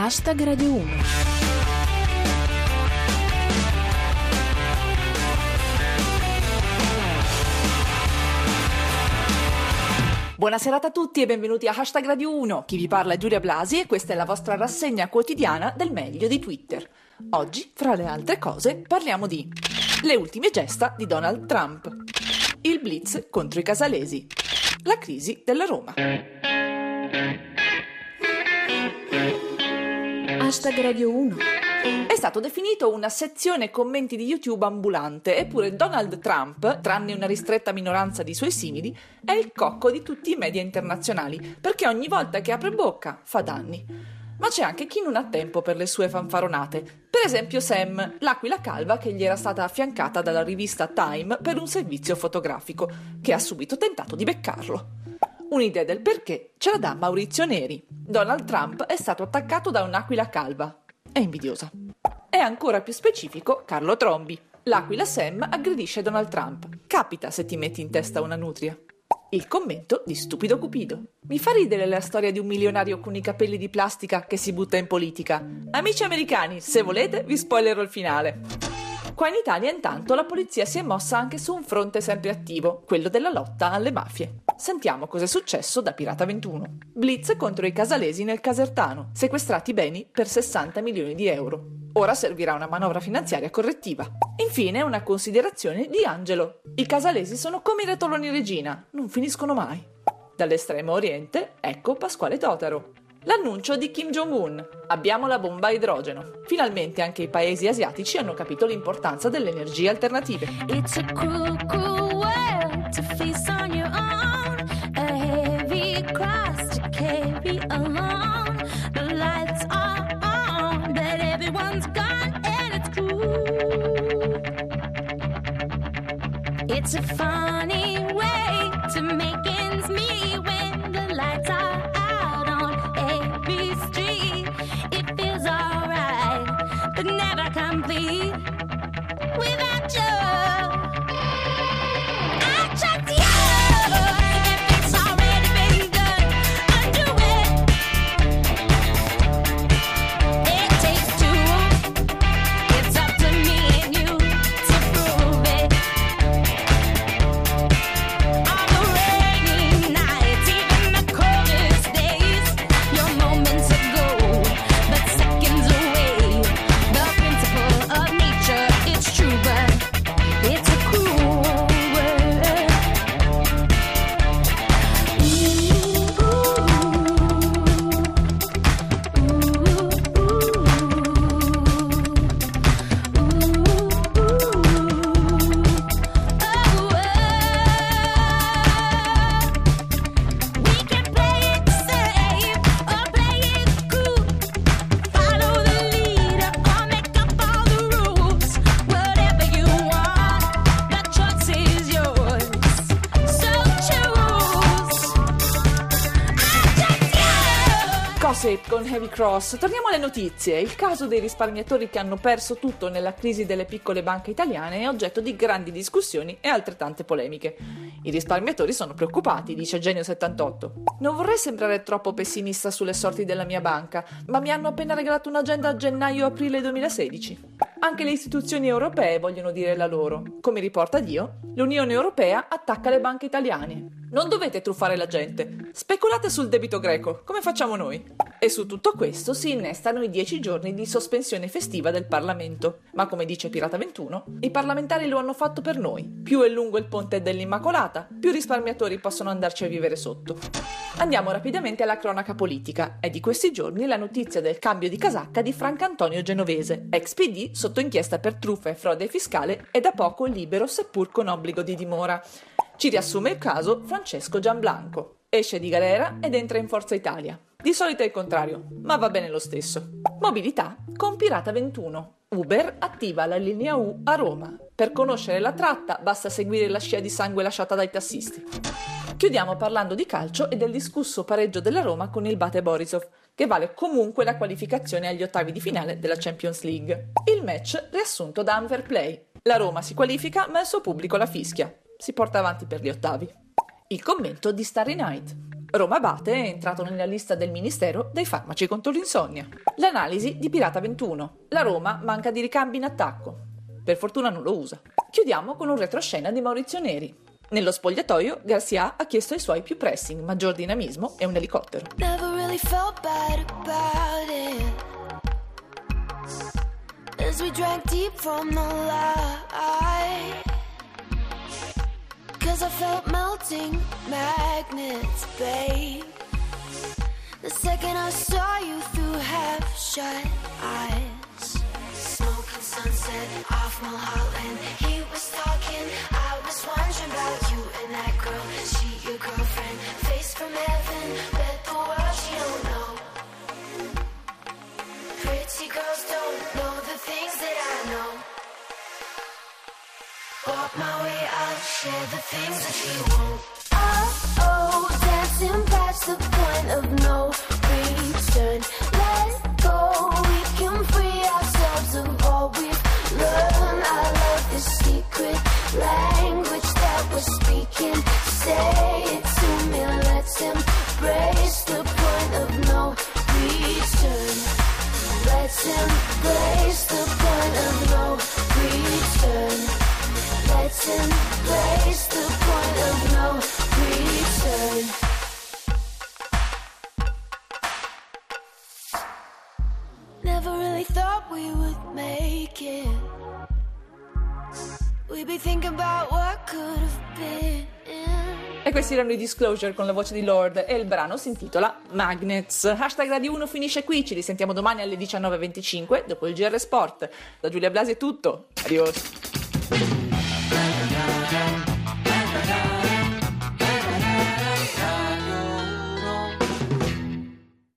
Hashtag Radio 1. Buona serata a tutti e benvenuti a Hashtag Radio 1. Chi vi parla è Giulia Blasi e questa è la vostra rassegna quotidiana del meglio di Twitter. Oggi, fra le altre cose, parliamo di le ultime gesta di Donald Trump, il blitz contro i casalesi, la crisi della Roma. Hashtag Radio 1. È stato definito una sezione commenti di YouTube ambulante, eppure Donald Trump, tranne una ristretta minoranza di suoi simili, è il cocco di tutti i media internazionali, perché ogni volta che apre bocca fa danni. Ma c'è anche chi non ha tempo per le sue fanfaronate. Per esempio Sam, l'aquila calva che gli era stata affiancata dalla rivista Time per un servizio fotografico, che ha subito tentato di beccarlo. Un'idea del perché ce la dà Maurizio Neri. Donald Trump è stato attaccato da un'aquila calva. È invidiosa. È ancora più specifico Carlo Trombi. L'aquila Sam aggredisce Donald Trump. Capita se ti metti in testa una nutria. Il commento di Stupido Cupido. Mi fa ridere la storia di un milionario con i capelli di plastica che si butta in politica. Amici americani, se volete vi spoilerò il finale. Qua in Italia intanto la polizia si è mossa anche su un fronte sempre attivo, quello della lotta alle mafie. Sentiamo cosa è successo da Pirata 21. Blitz contro i casalesi nel Casertano, sequestrati beni per 60 milioni di euro. Ora servirà una manovra finanziaria correttiva. Infine una considerazione di Angelo. I casalesi sono come i ratoloni regina, non finiscono mai. Dall'estremo oriente, ecco Pasquale Totaro. L'annuncio di Kim Jong-un. Abbiamo la bomba a idrogeno. Finalmente anche i paesi asiatici hanno capito l'importanza delle energie alternative. It's a cruel, cruel It's a Gossip con Heavy Cross. Torniamo alle notizie. Il caso dei risparmiatori che hanno perso tutto nella crisi delle piccole banche italiane è oggetto di grandi discussioni e altrettante polemiche. I risparmiatori sono preoccupati, dice Genio78. Non vorrei sembrare troppo pessimista sulle sorti della mia banca, ma mi hanno appena regalato un'agenda a gennaio-aprile 2016. Anche le istituzioni europee vogliono dire la loro. Come riporta Dio, l'Unione Europea attacca le banche italiane. Non dovete truffare la gente. Speculate sul debito greco, come facciamo noi. E su tutto questo si innestano i dieci giorni di sospensione festiva del Parlamento. Ma come dice Pirata 21, i parlamentari lo hanno fatto per noi. Più è lungo il ponte dell'Immacolata, più risparmiatori possono andarci a vivere sotto. Andiamo rapidamente alla cronaca politica. È di questi giorni la notizia del cambio di casacca di Francantonio Genovese, ex PD sotto inchiesta per truffa e frode fiscale e da poco libero seppur con obbligo di dimora. Ci riassume il caso Francesco Gianblanco. Esce di galera ed entra in Forza Italia. Di solito è il contrario, ma va bene lo stesso. Mobilità con Pirata 21. Uber attiva la linea U a Roma. Per conoscere la tratta basta seguire la scia di sangue lasciata dai tassisti. Chiudiamo parlando di calcio e del discusso pareggio della Roma con il Bate Borisov, che vale comunque la qualificazione agli ottavi di finale della Champions League. Il match riassunto da Unfair Play. La Roma si qualifica, ma il suo pubblico la fischia. Si porta avanti per gli ottavi. Il commento di Starry Night. Roma Abate è entrato nella lista del Ministero dei farmaci contro l'insonnia. L'analisi di Pirata 21. La Roma manca di ricambi in attacco. Per fortuna non lo usa. Chiudiamo con un retroscena di Maurizio Neri. Nello spogliatoio, Garcia ha chiesto ai suoi più pressing, maggior dinamismo e un elicottero. Never really felt bad about it. As we drank deep from the light. Cause I felt melting magnets, babe. The second I saw you through half shut eyes. Smoke and sunset off Mulholland. He was talking, I was wondering about you things that she won't. Oh, oh, dancing past the point of no return. Let go, we can free ourselves of all we've learned. I love this secret language that we're speaking. Say it to me, let's embrace the point of no return. Let's embrace it. We'd be thinking about what could have been. E questi erano i Disclosure con la voce di Lord e il brano si intitola Magnets. Hashtag Radio 1 finisce qui, ci risentiamo domani alle 19.25 dopo il GR Sport. Da Giulia Blasi è tutto, adios.